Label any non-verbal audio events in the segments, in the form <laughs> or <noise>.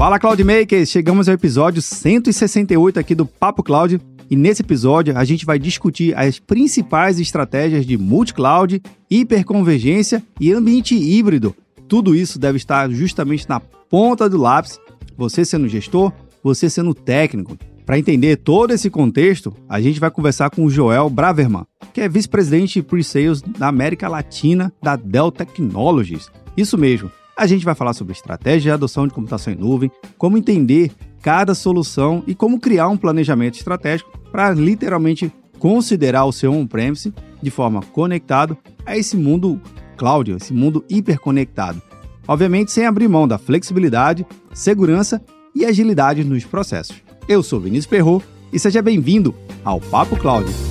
Fala Cloudmakers, chegamos ao episódio 168 aqui do Papo Cloud e nesse episódio a gente vai discutir as principais estratégias de multi-cloud, hiperconvergência e ambiente híbrido. Tudo isso deve estar justamente na ponta do lápis, você sendo gestor, você sendo técnico. Para entender todo esse contexto, a gente vai conversar com o Joel Braverman, que é vice-presidente de pre-sales da América Latina da Dell Technologies. Isso mesmo. A gente vai falar sobre estratégia de adoção de computação em nuvem, como entender cada solução e como criar um planejamento estratégico para literalmente considerar o seu on-premise de forma conectado a esse mundo cloud, esse mundo hiperconectado. Obviamente sem abrir mão da flexibilidade, segurança e agilidade nos processos. Eu sou Vinícius Perro e seja bem-vindo ao Papo Cloud.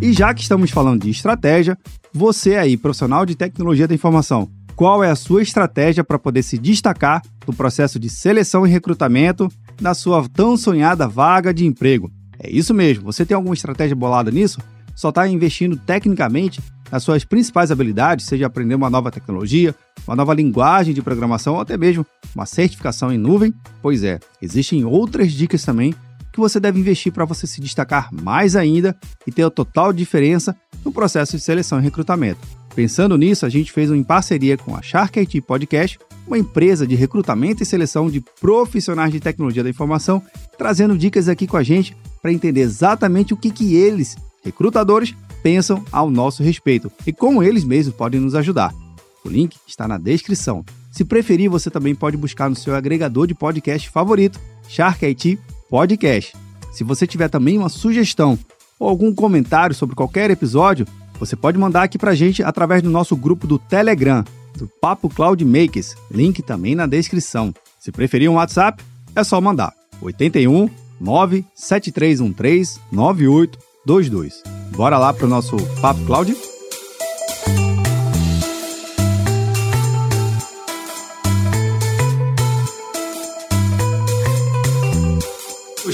E já que estamos falando de estratégia, você aí, profissional de tecnologia da informação, qual é a sua estratégia para poder se destacar no processo de seleção e recrutamento da sua tão sonhada vaga de emprego? É isso mesmo, você tem alguma estratégia bolada nisso? Só está investindo tecnicamente nas suas principais habilidades, seja aprender uma nova tecnologia, uma nova linguagem de programação ou até mesmo uma certificação em nuvem? Pois é, existem outras dicas também que você deve investir para você se destacar mais ainda e ter a total diferença no processo de seleção e recrutamento. Pensando nisso, a gente fez em parceria com a Shark IT Podcast, uma empresa de recrutamento e seleção de profissionais de tecnologia da informação, trazendo dicas aqui com a gente para entender exatamente o que, que eles, recrutadores, pensam ao nosso respeito e como eles mesmos podem nos ajudar. O link está na descrição. Se preferir, você também pode buscar no seu agregador de podcast favorito, Shark IT podcast. Se você tiver também uma sugestão ou algum comentário sobre qualquer episódio, você pode mandar aqui pra gente através do nosso grupo do Telegram, do Papo Cloud Makers, link também na descrição. Se preferir um WhatsApp, é só mandar 81 97313 9822. Bora lá pro nosso Papo Cloud?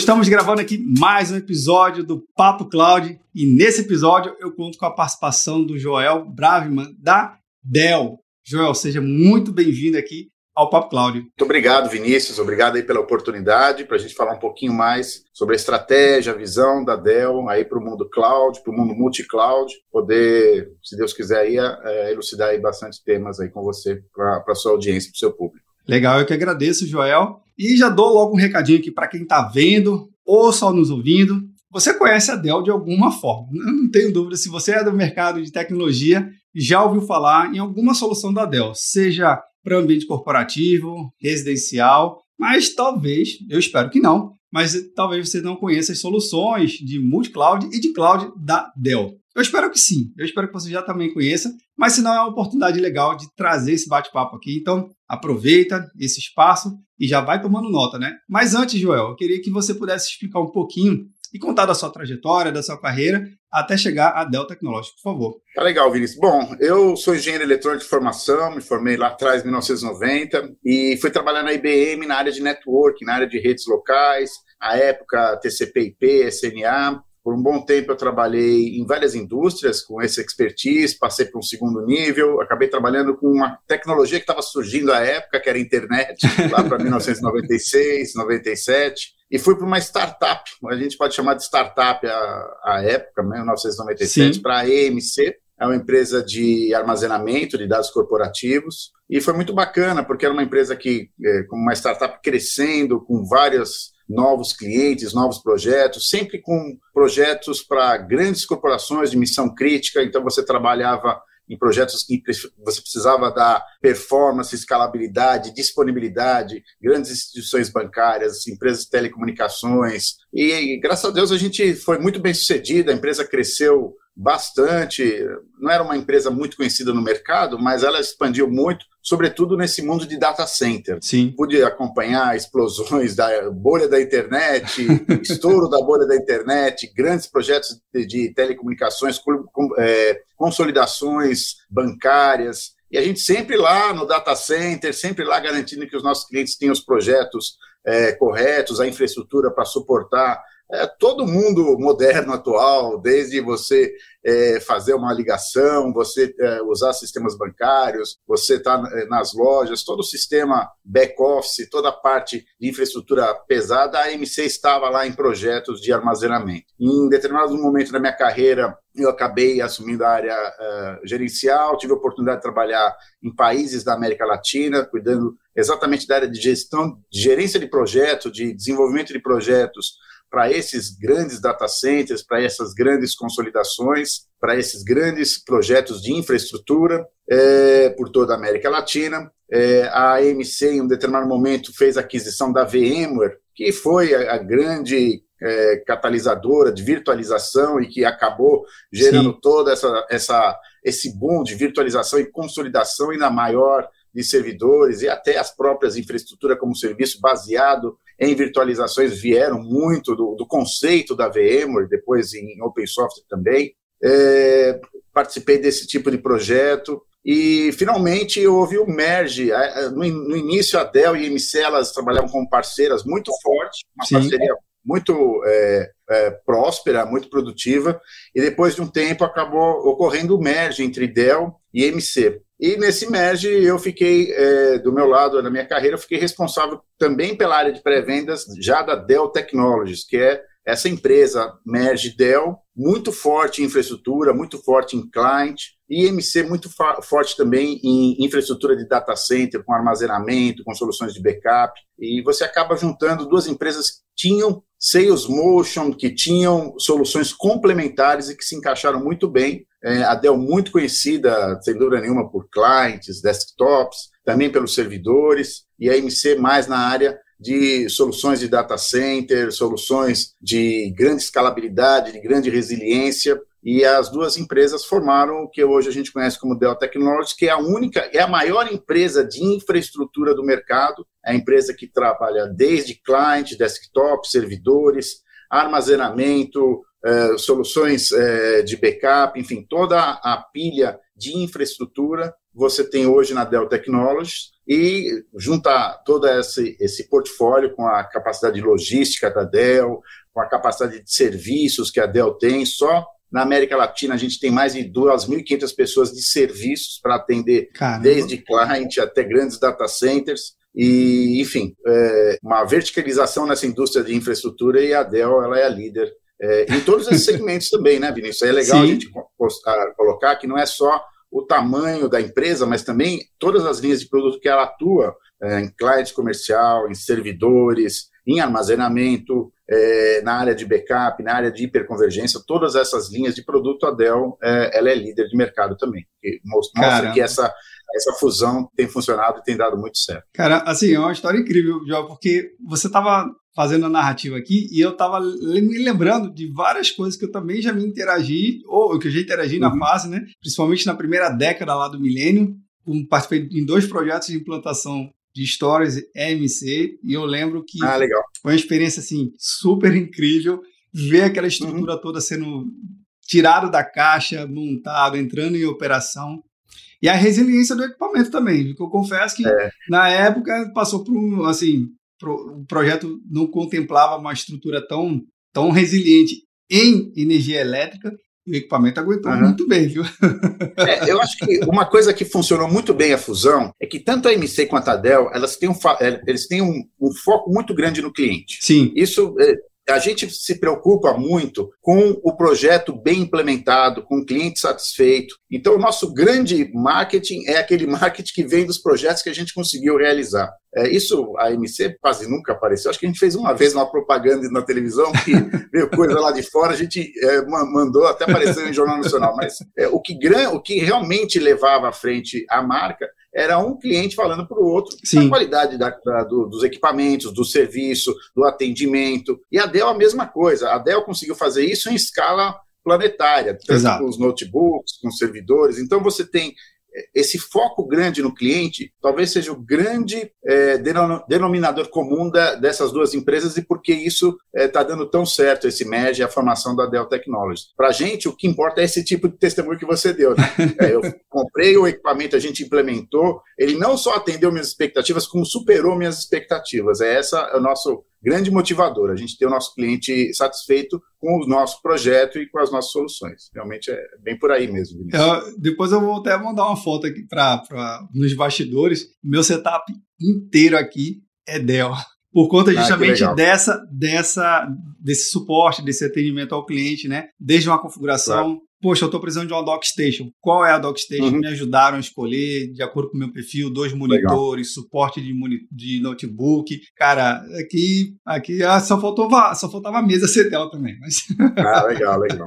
Estamos gravando aqui mais um episódio do Papo Cloud e nesse episódio eu conto com a participação do Joel Braveman da Dell. Joel, seja muito bem-vindo aqui ao Papo Cloud. Muito obrigado, Vinícius. Obrigado aí pela oportunidade para a gente falar um pouquinho mais sobre a estratégia, a visão da Dell aí para o mundo cloud, para o mundo multi-cloud, poder, se Deus quiser, aí, é, elucidar aí bastante temas aí com você para a sua audiência, para o seu público. Legal, eu que agradeço, Joel. E já dou logo um recadinho aqui para quem está vendo ou só nos ouvindo. Você conhece a Dell de alguma forma. Eu não tenho dúvida, se você é do mercado de tecnologia, já ouviu falar em alguma solução da Dell, seja para ambiente corporativo, residencial, mas talvez, eu espero que não, mas talvez você não conheça as soluções de multi-cloud e de cloud da Dell. Eu espero que sim, eu espero que você já também conheça, mas se não é uma oportunidade legal de trazer esse bate-papo aqui, então aproveita esse espaço e já vai tomando nota, né? Mas antes, Joel, eu queria que você pudesse explicar um pouquinho e contar da sua trajetória, da sua carreira, até chegar à Dell Technologies, por favor. Tá legal, Vinícius. Bom, eu sou engenheiro eletrônico de formação, me formei lá atrás, em 1990, e fui trabalhar na IBM na área de network, na área de redes locais, à época TCP/IP, SNA, por um bom tempo eu trabalhei em várias indústrias com esse expertise, passei para um segundo nível, acabei trabalhando com uma tecnologia que estava surgindo à época, que era a internet, lá para 1996, 97, e fui para uma startup, a gente pode chamar de startup à, à época, 1997, para a EMC, é uma empresa de armazenamento de dados corporativos, e foi muito bacana, porque era uma empresa que, eh, como uma startup crescendo, com várias novos clientes, novos projetos, sempre com projetos para grandes corporações de missão crítica. Então, você trabalhava em projetos que você precisava dar performance, escalabilidade, disponibilidade, grandes instituições bancárias, empresas de telecomunicações. E, graças a Deus, a gente foi muito bem sucedida, a empresa cresceu bastante. Não era uma empresa muito conhecida no mercado, mas ela expandiu muito, sobretudo nesse mundo de data center. Sim. Pude acompanhar explosões da bolha da internet, <laughs> estouro da bolha da internet, grandes projetos de, de telecomunicações, com, com, é, consolidações bancárias. E a gente sempre lá no data center, sempre lá garantindo que os nossos clientes tenham os projetos é, corretos, a infraestrutura para suportar é, todo mundo moderno atual, desde você é, fazer uma ligação, você é, usar sistemas bancários, você está é, nas lojas, todo o sistema back-office, toda a parte de infraestrutura pesada, a MC estava lá em projetos de armazenamento. Em determinado momento da minha carreira, eu acabei assumindo a área uh, gerencial, tive a oportunidade de trabalhar em países da América Latina, cuidando exatamente da área de gestão, de gerência de projetos, de desenvolvimento de projetos para esses grandes data centers, para essas grandes consolidações, para esses grandes projetos de infraestrutura é, por toda a América Latina. É, a AMC, em um determinado momento, fez a aquisição da VMware, que foi a, a grande é, catalisadora de virtualização e que acabou gerando Sim. toda essa, essa esse boom de virtualização e consolidação ainda maior de servidores e até as próprias infraestruturas como serviço baseado em virtualizações vieram muito do, do conceito da VMware, depois em open software também. É, participei desse tipo de projeto e finalmente houve o merge. No, início a Dell e a MC elas trabalhavam como parceiras muito forte, uma Sim. parceria muito é, é, próspera, muito produtiva, e depois de um tempo acabou ocorrendo o merge entre Dell e MC. E nesse merge eu fiquei, é, do meu lado, na minha carreira, eu fiquei responsável também pela área de pré-vendas já da Dell Technologies, que é essa empresa merge Dell, muito forte em infraestrutura, muito forte em client, e MC muito forte também em infraestrutura de data center, com armazenamento, com soluções de backup. E você acaba juntando duas empresas que tinham Sales Motion, que tinham soluções complementares e que se encaixaram muito bem. É, a Dell muito conhecida, sem dúvida nenhuma, por clientes, desktops, também pelos servidores, e a MC mais na área de soluções de data center, soluções de grande escalabilidade, de grande resiliência, e as duas empresas formaram o que hoje a gente conhece como Dell Technologies, que é a única, é a maior empresa de infraestrutura do mercado, é a empresa que trabalha desde cliente, desktop, servidores, armazenamento, é, soluções é, de backup, enfim, toda a pilha de infraestrutura você tem hoje na Dell Technologies. E junta todo esse, esse portfólio com a capacidade logística da Dell, com a capacidade de serviços que a Dell tem, só na América Latina a gente tem mais de 2.500 pessoas de serviços para atender Caramba. desde cliente até grandes data centers e, enfim, é, uma verticalização nessa indústria de infraestrutura e a Dell ela é a líder é, em todos esses <laughs> segmentos também, né, Vinícius? É legal Sim. a gente postar, colocar que não é só o tamanho da empresa, mas também todas as linhas de produto que ela atua, é, em cliente comercial, em servidores, em armazenamento, é, na área de backup, na área de hiperconvergência, todas essas linhas de produto, a Dell é, ela é líder de mercado também. Mostra Caramba. que essa, essa fusão tem funcionado e tem dado muito certo. Cara, assim, é uma história incrível, João, porque você estava fazendo a narrativa aqui e eu estava me lembrando de várias coisas que eu também já me interagi, ou que eu já interagi uhum. na fase, né? Principalmente na primeira década lá do milênio. Participei em dois projetos de implantação de stories EMC e eu lembro que ah, foi uma experiência assim super incrível ver aquela estrutura uhum. toda sendo tirada da caixa, montado, entrando em operação. E a resiliência do equipamento também, porque eu confesso que é. na época passou por um, assim, o projeto não contemplava uma estrutura tão, tão resiliente em energia elétrica o equipamento aguentou uhum. muito bem, viu? É, eu acho que uma coisa que funcionou muito bem a fusão é que tanto a MC quanto a Dell, elas têm um, é, eles têm um, um foco muito grande no cliente. Sim. Isso é, a gente se preocupa muito com o projeto bem implementado, com o cliente satisfeito. Então, o nosso grande marketing é aquele <laughs> marketing que vem dos projetos que a gente conseguiu realizar. É, isso, a MC quase nunca apareceu. Acho que a gente fez uma vez uma propaganda na televisão que <laughs> veio coisa lá de fora, a gente é, mandou, até apareceu em Jornal Nacional. Mas é, o, que, o que realmente levava à frente a marca era um cliente falando para o outro Sim. a qualidade da, da, do, dos equipamentos, do serviço, do atendimento. E a Dell a mesma coisa. A Dell conseguiu fazer isso em escala planetária, tanto Exato. com os notebooks, com os servidores. Então você tem esse foco grande no cliente talvez seja o grande é, denominador comum da, dessas duas empresas e porque isso está é, dando tão certo, esse merge, a formação da Dell Technologies. Para a gente, o que importa é esse tipo de testemunho que você deu. Né? <laughs> É, eu comprei o equipamento, a gente implementou, ele não só atendeu minhas expectativas, como superou minhas expectativas. É essa é o nosso grande motivador, a gente ter o nosso cliente satisfeito com o nosso projeto e com as nossas soluções. Realmente é bem por aí mesmo. Eu, depois eu vou até mandar uma foto aqui para nos bastidores. Meu setup inteiro aqui é Dell por conta ah, justamente ah, dessa, dessa, desse suporte, desse atendimento ao cliente, né? Desde uma configuração, claro poxa, eu estou precisando de uma dockstation. Qual é a dockstation? Uhum. Me ajudaram a escolher, de acordo com o meu perfil, dois monitores, legal. suporte de, de notebook. Cara, aqui, aqui ah, só, faltou, só faltava a mesa CETEL também. Mas... Ah, legal, legal.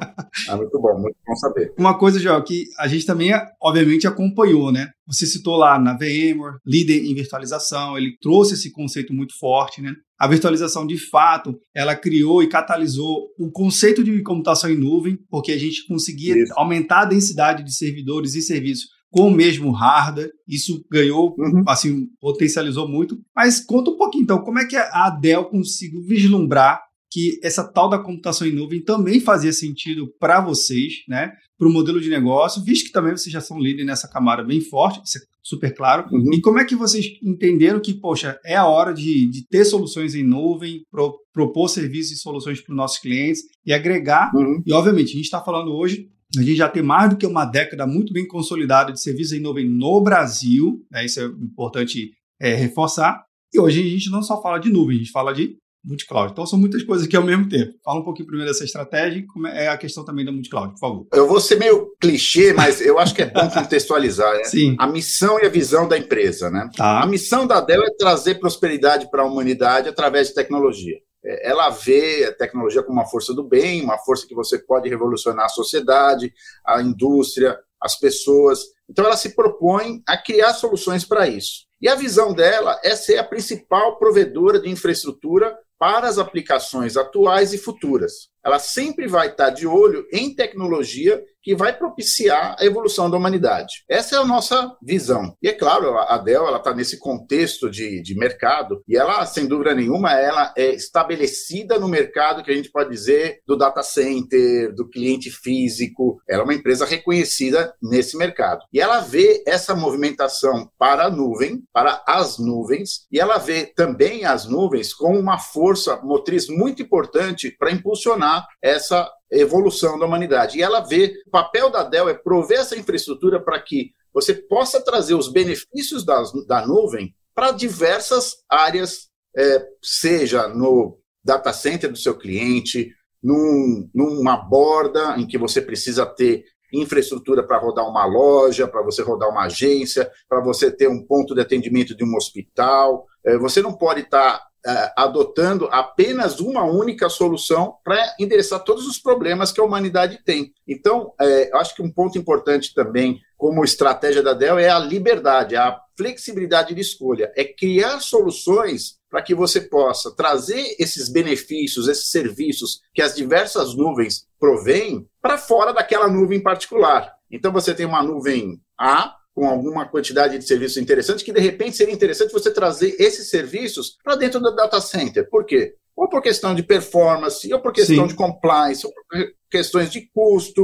Ah, muito bom, muito bom saber. Uma coisa, João, que a gente também, obviamente, acompanhou, né? Você citou lá na VMware, líder em virtualização, ele trouxe esse conceito muito forte, né? A virtualização, de fato, ela criou e catalisou o conceito de computação em nuvem, porque a gente conseguia Isso. aumentar a densidade de servidores e serviços com o mesmo hardware. Isso ganhou, uhum. assim, potencializou muito. Mas conta um pouquinho, então, como é que a Dell conseguiu vislumbrar que essa tal da computação em nuvem também fazia sentido para vocês, né? Para o modelo de negócio, visto que também vocês já são líderes nessa camada bem forte, isso é super claro. Uhum. E como é que vocês entenderam que, poxa, é a hora de, de ter soluções em nuvem, pro, propor serviços e soluções para os nossos clientes e agregar? Uhum. E, obviamente, a gente está falando hoje a gente já tem mais do que uma década muito bem consolidada de serviços em nuvem no Brasil, né? isso é importante é, reforçar. E hoje a gente não só fala de nuvem, a gente fala de multicloud. Então são muitas coisas aqui ao mesmo tempo. Fala um pouquinho primeiro dessa estratégia e como é a questão também da multicloud, por favor. Eu vou ser meio clichê, mas eu acho que é bom <laughs> contextualizar. Né? Sim. A missão e a visão da empresa. Né? Tá. A missão da Dell é trazer prosperidade para a humanidade através de tecnologia. É, ela vê a tecnologia como uma força do bem, uma força que você pode revolucionar a sociedade, a indústria, as pessoas. Então ela se propõe a criar soluções para isso. E a visão dela é ser a principal provedora de infraestrutura para as aplicações atuais e futuras. Ela sempre vai estar de olho em tecnologia que vai propiciar a evolução da humanidade. Essa é a nossa visão. E é claro, a Dell está nesse contexto de, de mercado e ela, sem dúvida nenhuma, ela é estabelecida no mercado que a gente pode dizer do data center, do cliente físico. Ela é uma empresa reconhecida nesse mercado. E ela vê essa movimentação para a nuvem, para as nuvens, e ela vê também as nuvens como uma força motriz muito importante para impulsionar essa evolução da humanidade. E ela vê, o papel da Dell é prover essa infraestrutura para que você possa trazer os benefícios das, da nuvem para diversas áreas, é, seja no data center do seu cliente, num, numa borda em que você precisa ter infraestrutura para rodar uma loja, para você rodar uma agência, para você ter um ponto de atendimento de um hospital. É, você não pode estar tá adotando apenas uma única solução para endereçar todos os problemas que a humanidade tem. Então, uh, acho que um ponto importante também, como estratégia da Dell, é a liberdade, a flexibilidade de escolha, é criar soluções para que você possa trazer esses benefícios, esses serviços que as diversas nuvens provêm para fora daquela nuvem em particular. Então, você tem uma nuvem A, com alguma quantidade de serviços interessantes, que de repente seria interessante você trazer esses serviços para dentro do data center. Por quê? Ou por questão de performance, ou por questão Sim. de compliance, ou por questões de custo.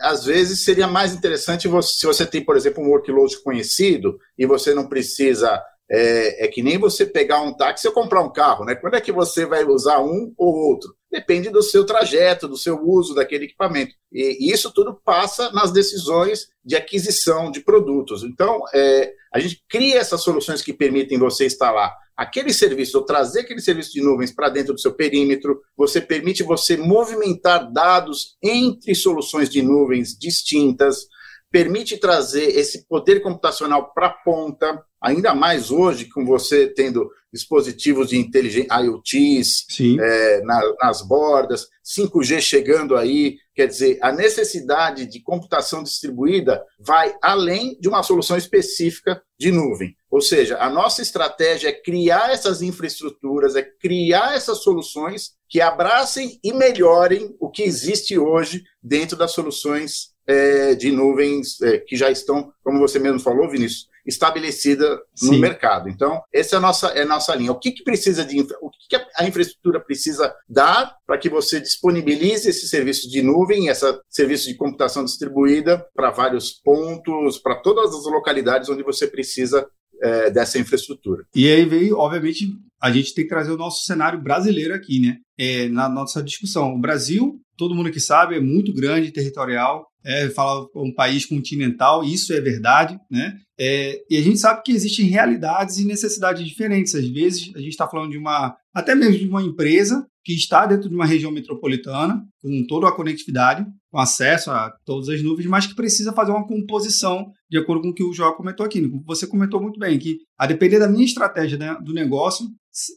Às vezes seria mais interessante você, se você tem, por exemplo, um workload conhecido e você não precisa é, é, que nem você pegar um táxi ou comprar um carro, né? Quando é que você vai usar um ou outro? Depende do seu trajeto, do seu uso daquele equipamento. E, isso tudo passa nas decisões de aquisição de produtos. Então, é, a gente cria essas soluções que permitem você instalar aquele serviço, ou trazer aquele serviço de nuvens para dentro do seu perímetro, você permite você movimentar dados entre soluções de nuvens distintas, permite trazer esse poder computacional para a ponta, ainda mais hoje, com você tendo dispositivos de inteligência, IoTs é, na, nas bordas, 5G chegando aí, quer dizer, a necessidade de computação distribuída vai além de uma solução específica de nuvem. Ou seja, a nossa estratégia é criar essas infraestruturas, é criar essas soluções que abracem e melhorem o que existe hoje dentro das soluções é, de nuvens é, que já estão, como você mesmo falou, Vinícius, estabelecida no Sim. mercado. Então, essa é a nossa, é a nossa linha. O que, que precisa de o que, que a infraestrutura precisa dar para que você disponibilize esse serviço de nuvem, esse serviço de computação distribuída para vários pontos, para todas as localidades onde você precisa é, dessa infraestrutura. E aí veio, obviamente, a gente tem que trazer o nosso cenário brasileiro aqui, né? É, na nossa discussão. O Brasil, todo mundo que sabe, é muito grande, territorial, é, um país continental, isso é verdade, né? É, e a gente sabe que existem realidades e necessidades diferentes. Às vezes a gente está falando de uma, até mesmo de uma empresa que está dentro de uma região metropolitana, com toda a conectividade, com acesso a todas as nuvens, mas que precisa fazer uma composição de acordo com o que o João comentou aqui. Você comentou muito bem que, a depender da minha estratégia né, do negócio,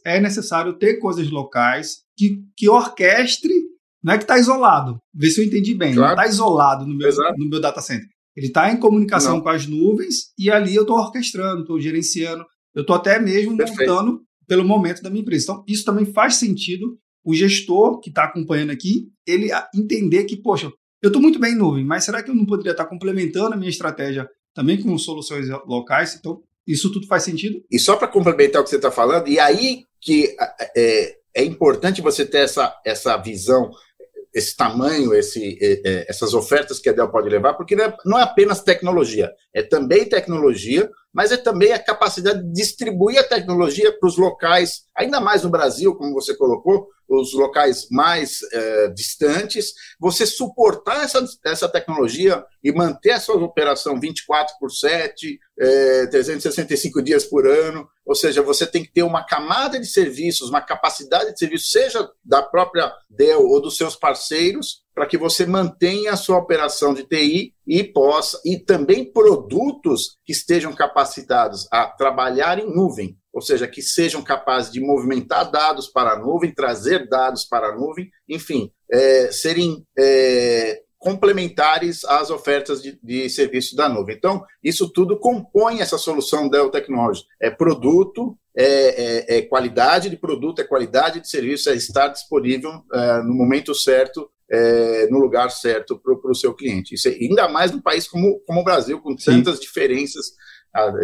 é necessário ter coisas locais que, que orquestre não é que está isolado. Vê se eu entendi bem. Claro. Não está isolado no meu, no meu data center. Ele está em comunicação não. com as nuvens e ali eu estou orquestrando, estou gerenciando, eu estou até mesmo Perfeito. montando pelo momento da minha empresa. Então, isso também faz sentido o gestor que está acompanhando aqui, ele entender que, poxa, eu estou muito bem em nuvem, mas será que eu não poderia estar tá complementando a minha estratégia também com soluções locais? Então, isso tudo faz sentido? E só para complementar o que você está falando, e aí que é, é importante você ter essa, essa visão esse tamanho, esse, essas ofertas que a Dell pode levar, porque é, não é apenas tecnologia, é também tecnologia, mas é também a capacidade de distribuir a tecnologia para os locais, ainda mais no Brasil, como você colocou, os locais mais é, distantes, você suportar essa, essa tecnologia e manter a sua operação 24 por 7, é, 365 dias por ano, ou seja, você tem que ter uma camada de serviços, uma capacidade de serviço, seja da própria Dell ou dos seus parceiros, para que você mantenha a sua operação de TI e possa, e também produtos que estejam capacitados a trabalhar em nuvem, ou seja, que sejam capazes de movimentar dados para a nuvem, trazer dados para a nuvem, enfim, é, serem é, complementares às ofertas de, de serviço da nuvem. Então, isso tudo compõe essa solução Dell Technologies. É produto, é, é, é, qualidade de produto, é qualidade de serviço, é estar disponível é, no momento certo, é, no lugar certo para o seu cliente. Isso é, ainda mais num país como, como o Brasil, com tantas Sim. diferenças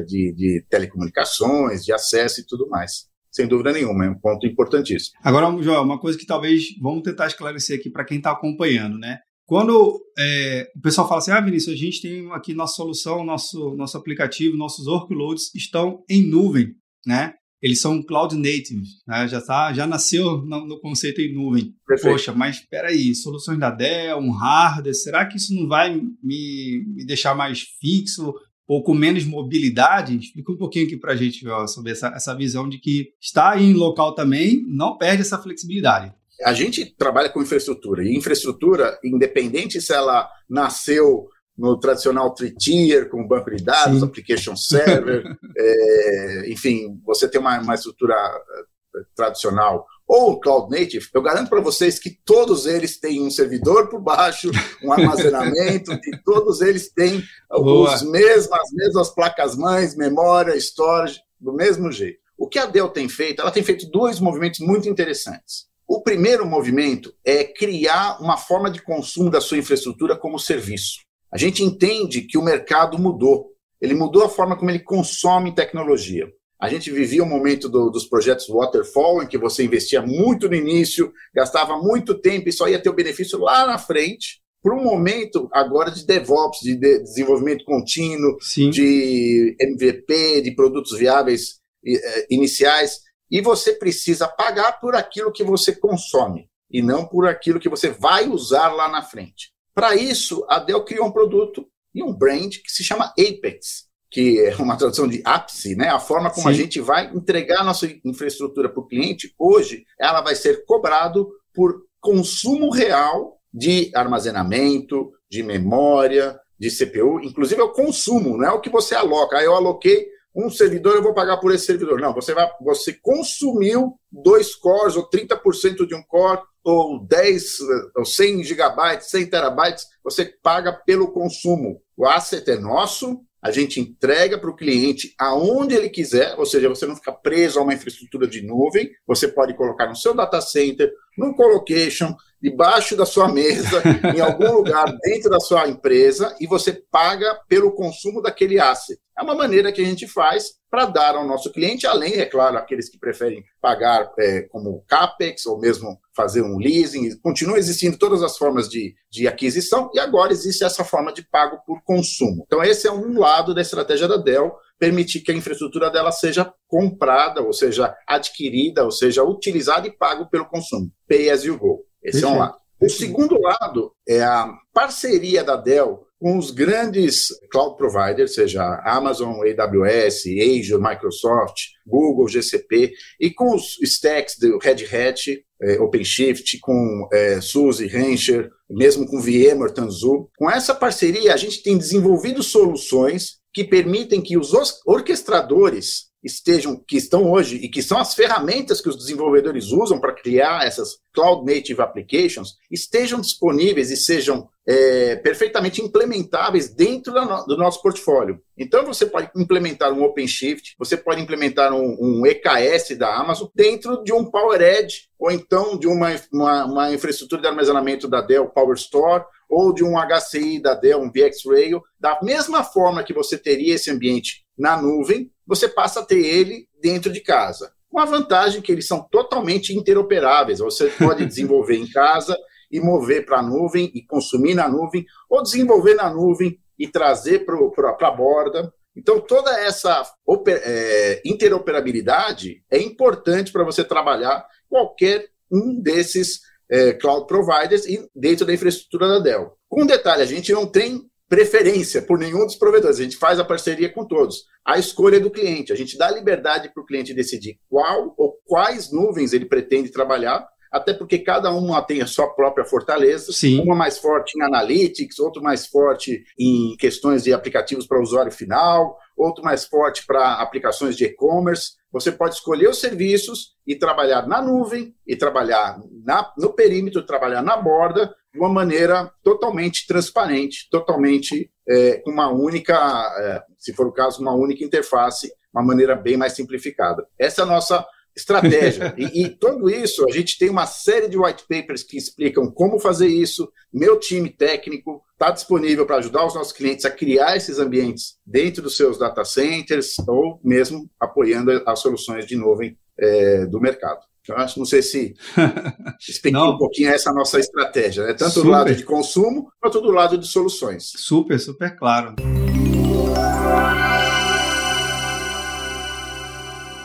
de, de telecomunicações, de acesso e tudo mais sem dúvida nenhuma, é um ponto importantíssimo. Agora, João, uma coisa que talvez vamos tentar esclarecer aqui para quem está acompanhando, né? Quando é, o pessoal fala assim, ah, Vinícius, a gente tem aqui nossa solução, nosso, nosso aplicativo, nossos workloads estão em nuvem, né? Eles são cloud native, né? já, tá, já nasceu no, no conceito em nuvem. Perfeito. Poxa, mas espera aí, soluções da Dell, um hardware, será que isso não vai me, me deixar mais fixo ou com menos mobilidade? Explica um pouquinho aqui para a gente ó, sobre essa, essa visão de que está em local também não perde essa flexibilidade a gente trabalha com infraestrutura, e infraestrutura, independente se ela nasceu no tradicional three-tier, com banco de dados, Sim. application server, <laughs> é, enfim, você tem uma, uma estrutura eh, tradicional ou cloud native, eu garanto para vocês que todos eles têm um servidor por baixo, um <laughs> armazenamento, que todos eles têm os mesmas, as mesmas placas-mães, memória, storage, do mesmo jeito. O que a Dell tem feito? Ela tem feito dois movimentos muito interessantes. O primeiro movimento é criar uma forma de consumo da sua infraestrutura como serviço. A gente entende que o mercado mudou. Ele mudou a forma como ele consome tecnologia. A gente vivia o um momento do, dos projetos waterfall, em que você investia muito no início, gastava muito tempo e só ia ter o benefício lá na frente, para um momento agora de DevOps, de, de desenvolvimento contínuo, Sim. de MVP, de produtos viáveis eh, iniciais e você precisa pagar por aquilo que você consome e não por aquilo que você vai usar lá na frente. Para isso, a Dell criou um produto e um brand que se chama Apex, que é uma tradução de ápice, né? A forma como Sim. a gente vai entregar a nossa infraestrutura para o cliente, hoje, ela vai ser cobrado por consumo real de armazenamento, de memória, de CPU, inclusive é o consumo, não é o que você aloca. Aí eu aloquei um servidor, eu vou pagar por esse servidor. Não, você vai, você consumiu dois cores, ou 30% de um core, ou 10, ou 100 gigabytes, 100 terabytes, você paga pelo consumo. O asset é nosso, a gente entrega para o cliente aonde ele quiser, ou seja, você não fica preso a uma infraestrutura de nuvem, você pode colocar no seu data center, no colocation, debaixo da sua mesa, em algum lugar dentro da sua empresa, e você paga pelo consumo daquele asset. É uma maneira que a gente faz para dar ao nosso cliente, além, é claro, aqueles que preferem pagar é, como CAPEX ou mesmo fazer um leasing. Continuam existindo todas as formas de, de aquisição e agora existe essa forma de pago por consumo. Então, esse é um lado da estratégia da Dell permitir que a infraestrutura dela seja comprada, ou seja, adquirida, ou seja, utilizada e pago pelo consumo. Pay as you go. Esse é um lado. O segundo lado é a parceria da Dell com os grandes cloud providers, seja Amazon, AWS, Azure, Microsoft, Google, GCP, e com os stacks do Red Hat, é, OpenShift, com é, SUSE, Rancher, mesmo com VMware, Tanzu. Com essa parceria, a gente tem desenvolvido soluções que permitem que os orquestradores estejam, que estão hoje e que são as ferramentas que os desenvolvedores usam para criar essas cloud native applications, estejam disponíveis e sejam é, perfeitamente implementáveis dentro do nosso portfólio. Então, você pode implementar um OpenShift, você pode implementar um, um EKS da Amazon dentro de um PowerEdge, ou então de uma, uma, uma infraestrutura de armazenamento da Dell PowerStore, ou de um HCI da Dell, um VxRail, da mesma forma que você teria esse ambiente na nuvem, você passa a ter ele dentro de casa. Com a vantagem que eles são totalmente interoperáveis. Você pode desenvolver em casa e mover para a nuvem e consumir na nuvem, ou desenvolver na nuvem e trazer para a borda. Então, toda essa é, interoperabilidade é importante para você trabalhar qualquer um desses é, cloud providers e dentro da infraestrutura da Dell. Com um detalhe, a gente não tem preferência por nenhum dos provedores, a gente faz a parceria com todos. A escolha é do cliente, a gente dá liberdade para o cliente decidir qual ou quais nuvens ele pretende trabalhar, até porque cada uma tem a sua própria fortaleza, Sim. uma mais forte em analytics, outro mais forte em questões de aplicativos para o usuário final, outro mais forte para aplicações de e-commerce. Você pode escolher os serviços e trabalhar na nuvem, e trabalhar na, no perímetro, trabalhar na borda, de uma maneira totalmente transparente, totalmente é, com uma única, é, se for o caso, uma única interface, uma maneira bem mais simplificada. Essa é a nossa estratégia. <laughs> E, e, tudo isso, a gente tem uma série de white papers que explicam como fazer isso. Meu time técnico está disponível para ajudar os nossos clientes a criar esses ambientes dentro dos seus data centers ou mesmo apoiando as soluções de nuvem é, do mercado. Eu acho, não sei se <laughs> expliquei um pouquinho essa nossa estratégia, né? tanto super. do lado de consumo quanto do lado de soluções. Super, super claro.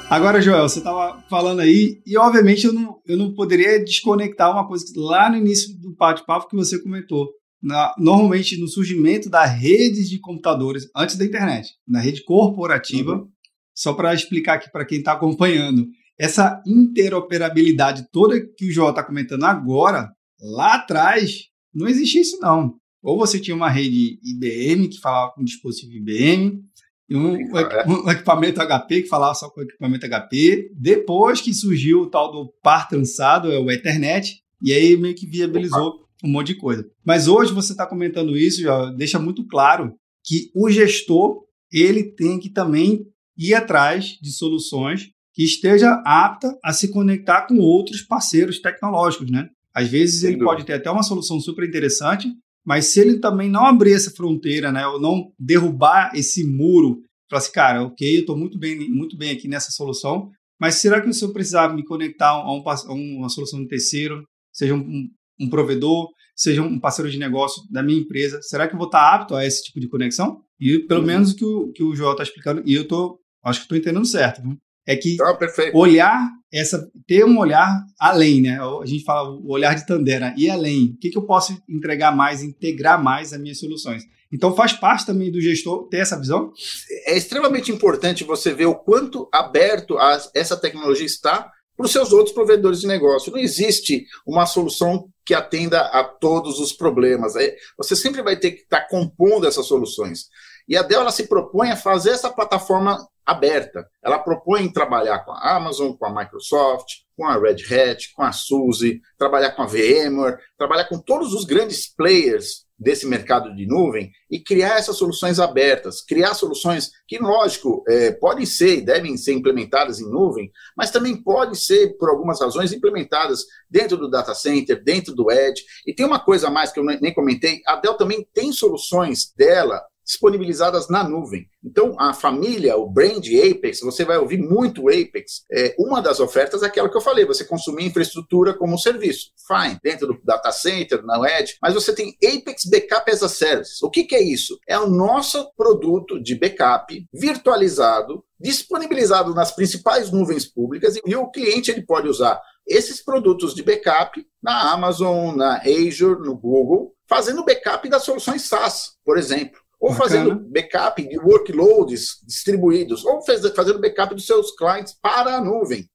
Agora, Joel, você estava falando aí, e obviamente eu não, eu não poderia desconectar uma coisa que lá no início do bate-papo que você comentou. Na, normalmente, no surgimento da redes de computadores, antes da internet, na rede corporativa, uhum. só para explicar aqui para quem está acompanhando, essa interoperabilidade toda que o João está comentando agora, lá atrás, não existia isso não. Ou você tinha uma rede IBM que falava com dispositivo IBM, e um, um, equipamento HP que falava só com equipamento HP. Depois que surgiu o tal do par trançado, é o Ethernet, e aí meio que viabilizou um monte de coisa. Mas hoje você está comentando isso, já deixa muito claro que o gestor ele tem que também ir atrás de soluções que esteja apta a se conectar com outros parceiros tecnológicos, né? Às vezes ele pode ter até uma solução super interessante, mas se ele também não abrir essa fronteira, né, ou não derrubar esse muro, falar assim, cara, ok, eu estou muito bem, muito bem aqui nessa solução, mas será que se eu precisar me conectar a, um, a uma solução de terceiro, seja um, um, provedor, seja um parceiro de negócio da minha empresa, será que eu vou estar apto a esse tipo de conexão? E pelo uhum. menos o que o, que o Joel está explicando, e eu tô, acho que estou entendendo certo. Viu? É que ah, olhar essa ter um olhar além, né? A gente fala o olhar de Tandera e além. O que, que eu posso entregar mais, integrar mais as minhas soluções? Então faz parte também do gestor ter essa visão. É extremamente importante você ver o quanto aberto a, essa tecnologia está para os seus outros provedores de negócio. Não existe uma solução que atenda a todos os problemas. É, você sempre vai ter que estar compondo essas soluções. E a Dell ela se propõe a fazer essa plataforma aberta. Ela propõe trabalhar com a Amazon, com a Microsoft, com a Red Hat, com a SUSE, trabalhar com a VMware, trabalhar com todos os grandes players desse mercado de nuvem e criar essas soluções abertas, criar soluções que, lógico, é, podem ser e devem ser implementadas em nuvem, mas também podem ser, por algumas razões, implementadas dentro do data center, dentro do edge. E tem uma coisa a mais que eu nem comentei, a Dell também tem soluções dela disponibilizadas na nuvem. Então, a família, o brand Apex, você vai ouvir muito Apex. É, uma das ofertas é aquela que eu falei, você consumir infraestrutura como um serviço. Fine, dentro do data center, na Edge, mas você tem Apex Backup as a Service. O que, que é isso? É o nosso produto de backup virtualizado, disponibilizado nas principais nuvens públicas e o cliente ele pode usar esses produtos de backup na Amazon, na Azure, no Google, fazendo backup das soluções SaaS, por exemplo. Ou Bacana. fazendo backup de workloads distribuídos, ou fazendo backup dos seus clientes para a nuvem.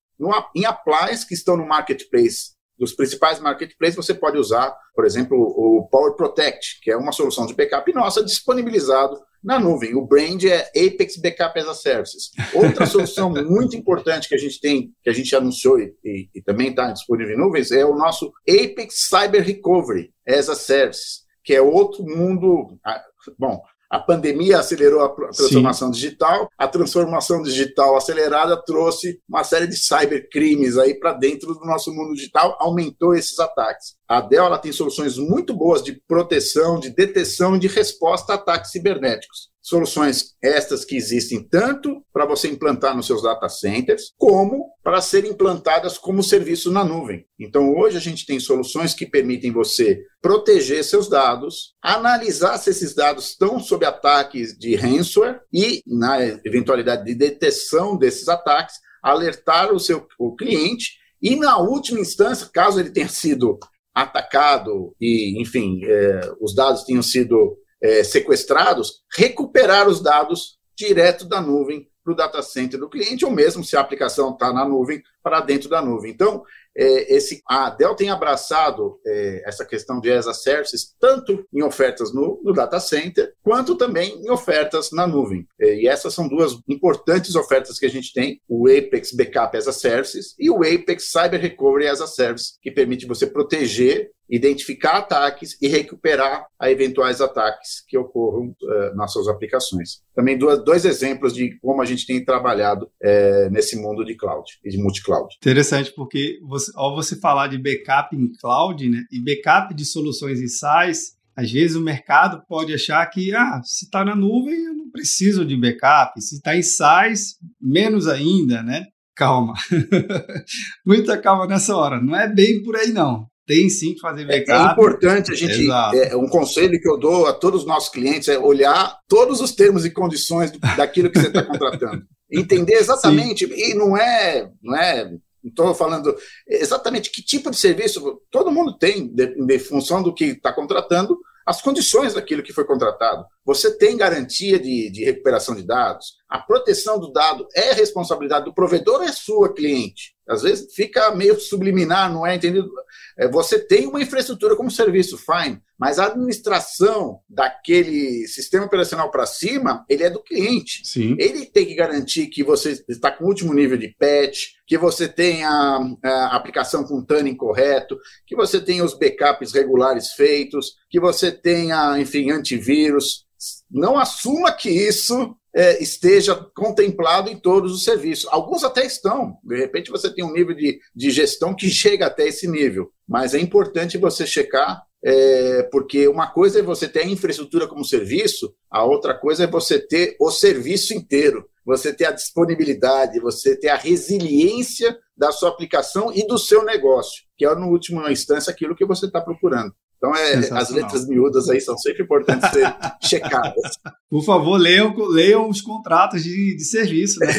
em appliances que estão no marketplace, dos principais marketplaces, você pode usar, por exemplo, o Power Protect, que é uma solução de backup nossa disponibilizado na nuvem. O brand é Apex Backup as a Services. Outra solução <laughs> muito importante que a gente tem, que a gente anunciou e, e, e também está disponível em nuvens, é o nosso Apex Cyber Recovery as a Service, que é outro mundo. Ah, bom, a pandemia acelerou a transformação Sim. digital, a transformação digital acelerada trouxe uma série de cybercrimes aí para dentro do nosso mundo digital, aumentou esses ataques. A Dell ela tem soluções muito boas de proteção, de detecção e de resposta a ataques cibernéticos. Soluções estas que existem tanto para você implantar nos seus data centers, como para serem implantadas como serviço na nuvem. Então, hoje a gente tem soluções que permitem você proteger seus dados, analisar se esses dados estão sob ataques de ransomware e, na eventualidade de detecção desses ataques, alertar o seu o cliente e, na última instância, caso ele tenha sido atacado e, enfim, é, os dados tenham sido é, sequestrados, recuperar os dados direto da nuvem para o data center do cliente, ou mesmo se a aplicação está na nuvem, para dentro da nuvem. Então, é, esse, a Dell tem abraçado é, essa questão de as a services tanto em ofertas no, no, data center, quanto também em ofertas na nuvem. É, e essas são duas importantes ofertas que a gente tem, o Apex Backup as a Services e o Apex Cyber Recovery as a Service, que permite você proteger identificar ataques e recuperar a eventuais ataques que ocorram uh, nas suas aplicações. Também duas, dois exemplos de como a gente tem trabalhado uh, nesse mundo de cloud e de multi-cloud. Interessante, porque você, ao você falar de backup em cloud né, e backup de soluções em SaaS, às vezes o mercado pode achar que ah, se está na nuvem eu não preciso de backup, se está em SaaS, menos ainda, né? Calma. <laughs> Muita calma nessa hora. Não é bem por aí, não tem sim que fazer backup. É, é importante a gente. É, um conselho que eu dou a todos os nossos clientes é olhar todos os termos e condições daquilo que você está contratando. <laughs> Entender exatamente, sim. e não é, não é estou falando exatamente que tipo de serviço todo mundo tem, de, de função do que está contratando, as condições daquilo que foi contratado. Você tem garantia de, de, recuperação de dados? A proteção do dado é responsabilidade do provedor ou é sua cliente? Às vezes fica meio subliminar, não é entendido? É, você tem uma infraestrutura como serviço, fine, mas a administração daquele sistema operacional para cima, ele é do cliente. Sim. Ele tem que garantir que você está com o último nível de patch, que você tenha a aplicação com tuning correto, que você tenha os backups regulares feitos, que você tenha, enfim, antivírus. Não assuma que isso é, esteja contemplado em todos os serviços. Alguns até estão. De repente você tem um nível de, de gestão que chega até esse nível. Mas é importante você checar, é, porque uma coisa é você ter a infraestrutura como serviço, a outra coisa é você ter o serviço inteiro. Você ter a disponibilidade, você ter a resiliência da sua aplicação e do seu negócio, que é, no último instância, aquilo que você está procurando. Então, é, as letras miúdas aí são sempre importantes ser <laughs> checadas. Por favor, leiam, leiam os contratos de, de serviço. Né?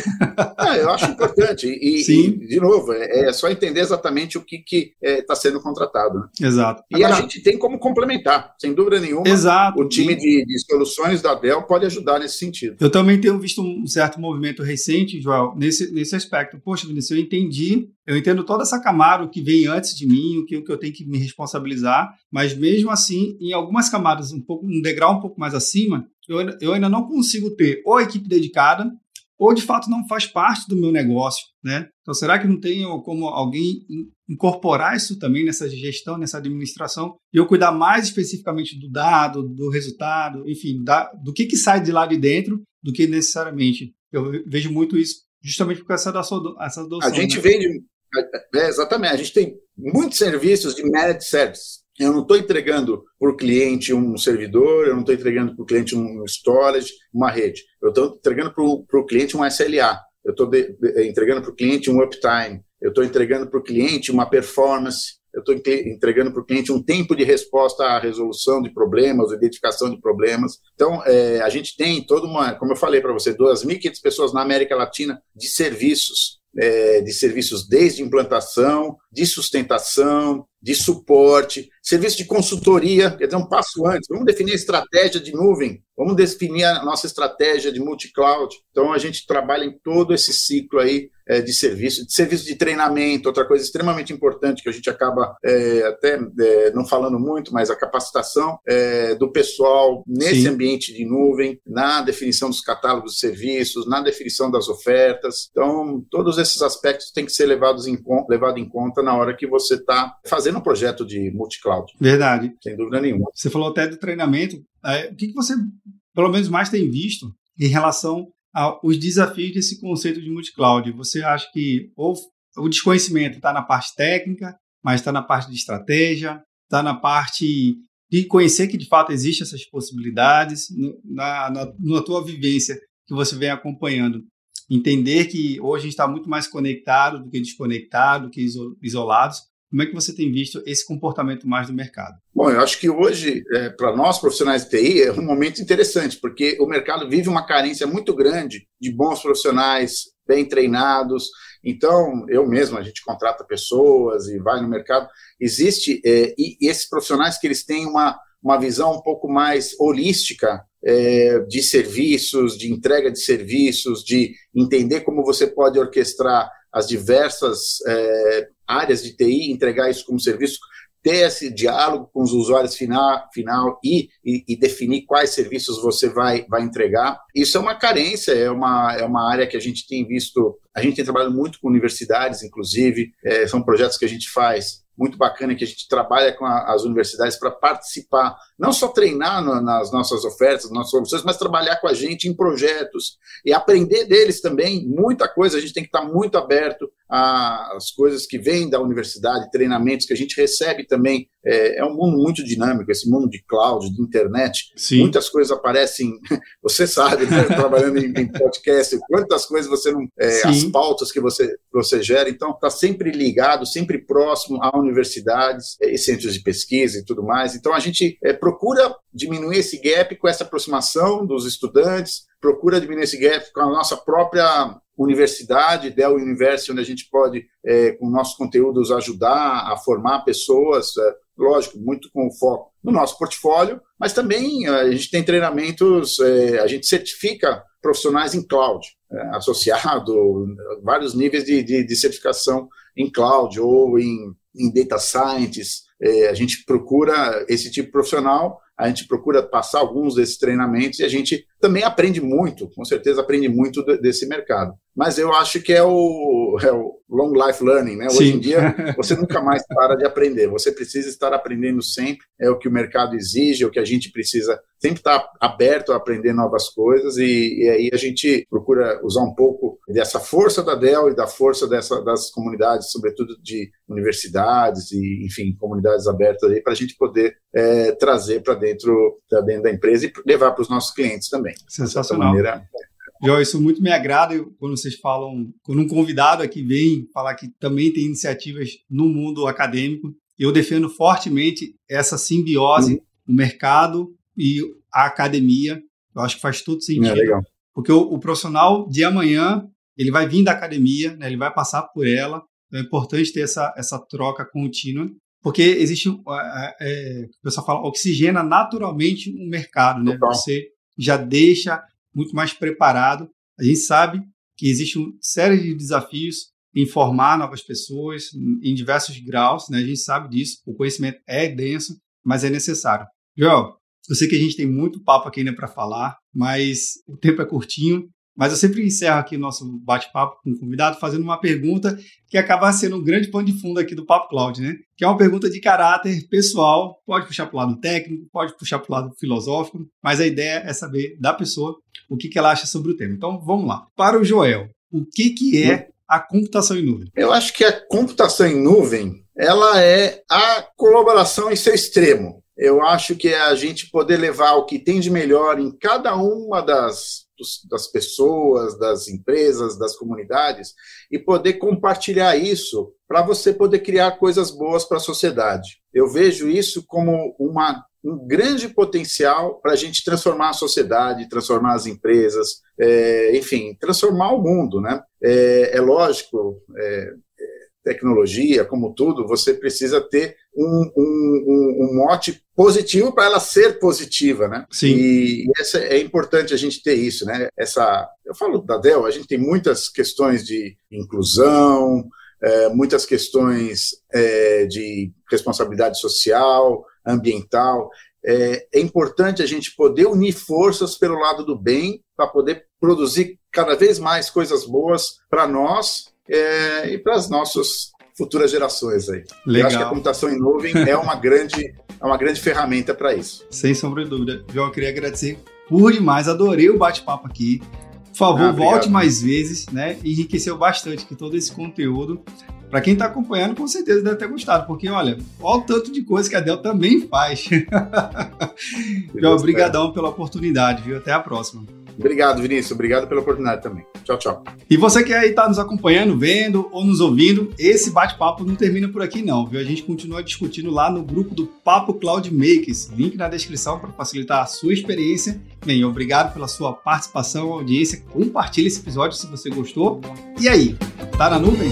É, eu acho importante. E, Sim. E, de novo, é, é, só entender exatamente o que está é, tá sendo contratado. Né? Exato. E Agora, a gente tem como complementar, sem dúvida nenhuma. Exato. O time de, de, soluções da Dell pode ajudar nesse sentido. Eu também tenho visto um certo movimento recente, Joel, nesse, nesse aspecto. Poxa, Vinícius, eu entendi eu entendo toda essa camada, o que vem antes de mim, o que, o que eu tenho que me responsabilizar, mas mesmo assim, em algumas camadas, um, pouco, um degrau um pouco mais acima, eu, eu ainda não consigo ter ou a equipe dedicada, ou de fato não faz parte do meu negócio, né? Então, será que não tem como alguém incorporar isso também nessa gestão, nessa administração, e eu cuidar mais especificamente do dado, do resultado, enfim, da, do que, que sai de lá de dentro, do que necessariamente. Eu vejo muito isso justamente por causa dessa, essa adoção. A gente né? vende é, exatamente. A gente tem muitos serviços de managed service. Eu não estou entregando para o cliente um servidor, eu não estou entregando para o cliente um storage, uma rede. Eu estou entregando para o cliente um SLA. Eu estou entregando para o cliente um uptime. Eu estou entregando para o cliente uma performance eu estou entregando para o cliente um tempo de resposta à resolução de problemas, identificação de problemas. Então, é, a gente tem toda uma, como eu falei para você, 2.500 pessoas na América Latina de serviços, é, de serviços desde implantação, de sustentação, de suporte, serviço de consultoria, quer dizer, um passo antes. Vamos definir a estratégia de nuvem, vamos definir a nossa estratégia de multi-cloud. Então, a gente trabalha em todo esse ciclo aí é, de serviço, de serviço de treinamento, outra coisa extremamente importante que a gente acaba é, até é, não falando muito, mas a capacitação do pessoal nesse Sim. ambiente de nuvem, na definição dos catálogos de serviços, na definição das ofertas. Então, todos esses aspectos têm que ser levados em, levado em conta na hora que você está fazendo um projeto de multi-cloud. Verdade. Sem dúvida nenhuma. Você falou até do treinamento. É, o que, que você, pelo menos, mais tem visto em relação aos desafios desse conceito de multi-cloud? Você acha que ou, o desconhecimento está na parte técnica, mas está na parte de estratégia, está na parte de conhecer que de fato existem essas possibilidades, na, na, na tua vivência que você vem acompanhando entender que hoje a gente está muito mais conectado do que desconectado, do que isolados. Como é que você tem visto esse comportamento mais do mercado? Bom, eu acho que hoje, é, para nós profissionais de TI, é um momento interessante, porque o mercado vive uma carência muito grande de bons profissionais, bem treinados. Então, eu mesmo, a gente contrata pessoas e vai no mercado. Existe, é, e, e esses profissionais que eles têm uma, uma visão um pouco mais holística é, de serviços, de entrega de serviços, de entender como você pode orquestrar as diversas é, áreas de TI, entregar isso como serviço, ter esse diálogo com os usuários final, final e, e, e, definir quais serviços você vai, vai entregar. Isso é uma carência, é uma, é uma área que a gente tem visto, a gente tem trabalhado muito com universidades, inclusive, é, são projetos que a gente faz muito bacana que a gente trabalha com a, as universidades para participar, não só treinar no, nas nossas ofertas, nas nossas soluções, mas trabalhar com a gente em projetos e aprender deles também muita coisa. A gente tem que estar muito aberto às coisas que vêm da universidade, treinamentos que a gente recebe também. É, é um mundo muito dinâmico, esse mundo de cloud, de internet. Sim. Muitas coisas aparecem, <laughs> você sabe, né, trabalhando em, em, podcast, quantas coisas você não. É, as pautas que você, você gera. Então, está sempre ligado, sempre próximo à universidades é, e centros de pesquisa e tudo mais. Então, a gente é, procura diminuir esse gap com essa aproximação dos estudantes, procura diminuir esse gap com a nossa própria universidade, Dell University, onde a gente pode, é, com nossos conteúdos, ajudar a formar pessoas, é, lógico, muito com foco no nosso portfólio, mas também a gente tem treinamentos, é, a gente certifica profissionais em cloud, é, associado, vários níveis de, de, de certificação em cloud ou em em data science, é, a gente procura esse tipo de profissional, a gente procura passar alguns desses treinamentos e a gente também aprende muito, com certeza aprende muito desse mercado. Mas eu acho que é o, é o long life learning, né? Sim. Hoje em dia <laughs> você nunca mais para de aprender, você precisa estar aprendendo sempre, é o que o mercado exige, é o que a gente precisa sempre estar aberto a aprender novas coisas e, e aí a gente procura usar um pouco dessa força da Dell e da força dessa, das comunidades, sobretudo de universidades e, enfim, comunidades abertas aí para a gente poder é, trazer para dentro, dentro da empresa e levar para os nossos clientes também. Sensacional. Maneira... Jo, isso muito me agrada quando vocês falam, quando um convidado aqui vem falar que também tem iniciativas no mundo acadêmico. Eu defendo fortemente essa simbiose, uhum. o mercado e a academia. Eu acho que faz todo sentido. É, legal. Porque o, o, profissional de amanhã, ele vai vir da academia, né, ele vai passar por ela. Então é importante ter essa, essa troca contínua, porque existe, é, é, o pessoal fala, oxigena naturalmente o mercado, né? Você já deixa muito mais preparado. A gente sabe que existe uma série de desafios em formar novas pessoas em diversos graus, né? A gente sabe disso. O conhecimento é denso, mas é necessário. Joel, eu sei que a gente tem muito papo aqui ainda para falar, mas o tempo é curtinho. Mas eu sempre encerro aqui o nosso bate-papo com o convidado fazendo uma pergunta que acaba sendo um grande pano de fundo aqui do Papo Cloud, né? Que é uma pergunta de caráter pessoal, pode puxar para o lado técnico, pode puxar para o lado filosófico, mas a ideia é saber da pessoa o que, que ela acha sobre o tema. Então, vamos lá. Para o Joel, o que, que é a computação em nuvem? Eu acho que a computação em nuvem ela é a colaboração em seu extremo. Eu acho que é a gente poder levar o que tem de melhor em cada uma das, das pessoas, das empresas, das comunidades e poder compartilhar isso para você poder criar coisas boas para a sociedade. Eu vejo isso como uma, um grande potencial para a gente transformar a sociedade, transformar as empresas, é, enfim, transformar o mundo. Né? É, é lógico, é, tecnologia, como tudo, você precisa ter um, um, um mote positivo para ela ser positiva, né? Sim. E, essa, é importante a gente ter isso, né? Essa, eu falo da Dell, a gente tem muitas questões de inclusão, é, muitas questões é, de responsabilidade social, ambiental. É, é importante a gente poder unir forças pelo lado do bem para poder produzir cada vez mais coisas boas para nós é, e para as nossas futuras gerações aí. Legal. Eu acho que a computação em nuvem é uma grande, é uma grande ferramenta para isso. Sem sombra de dúvida. Eu queria agradecer por demais, adorei o bate-papo aqui. Por favor, ah, volte mais vezes, né? Enriqueceu bastante aqui todo esse conteúdo. Para quem está acompanhando, com certeza deve ter gostado, porque olha, olha o tanto de coisa que a Dell também faz. <laughs> Obrigadão pela oportunidade, viu? Até a próxima. Obrigado, Vinícius. Obrigado pela oportunidade também. Tchau, tchau. E você que aí está nos acompanhando, vendo ou nos ouvindo, esse bate-papo não termina por aqui não, viu? A gente continua discutindo lá no grupo do Papo Cloud Makers. Link na descrição para facilitar a sua experiência. Bem, obrigado pela sua participação, audiência. Compartilhe esse episódio se você gostou. E aí, tá na nuvem?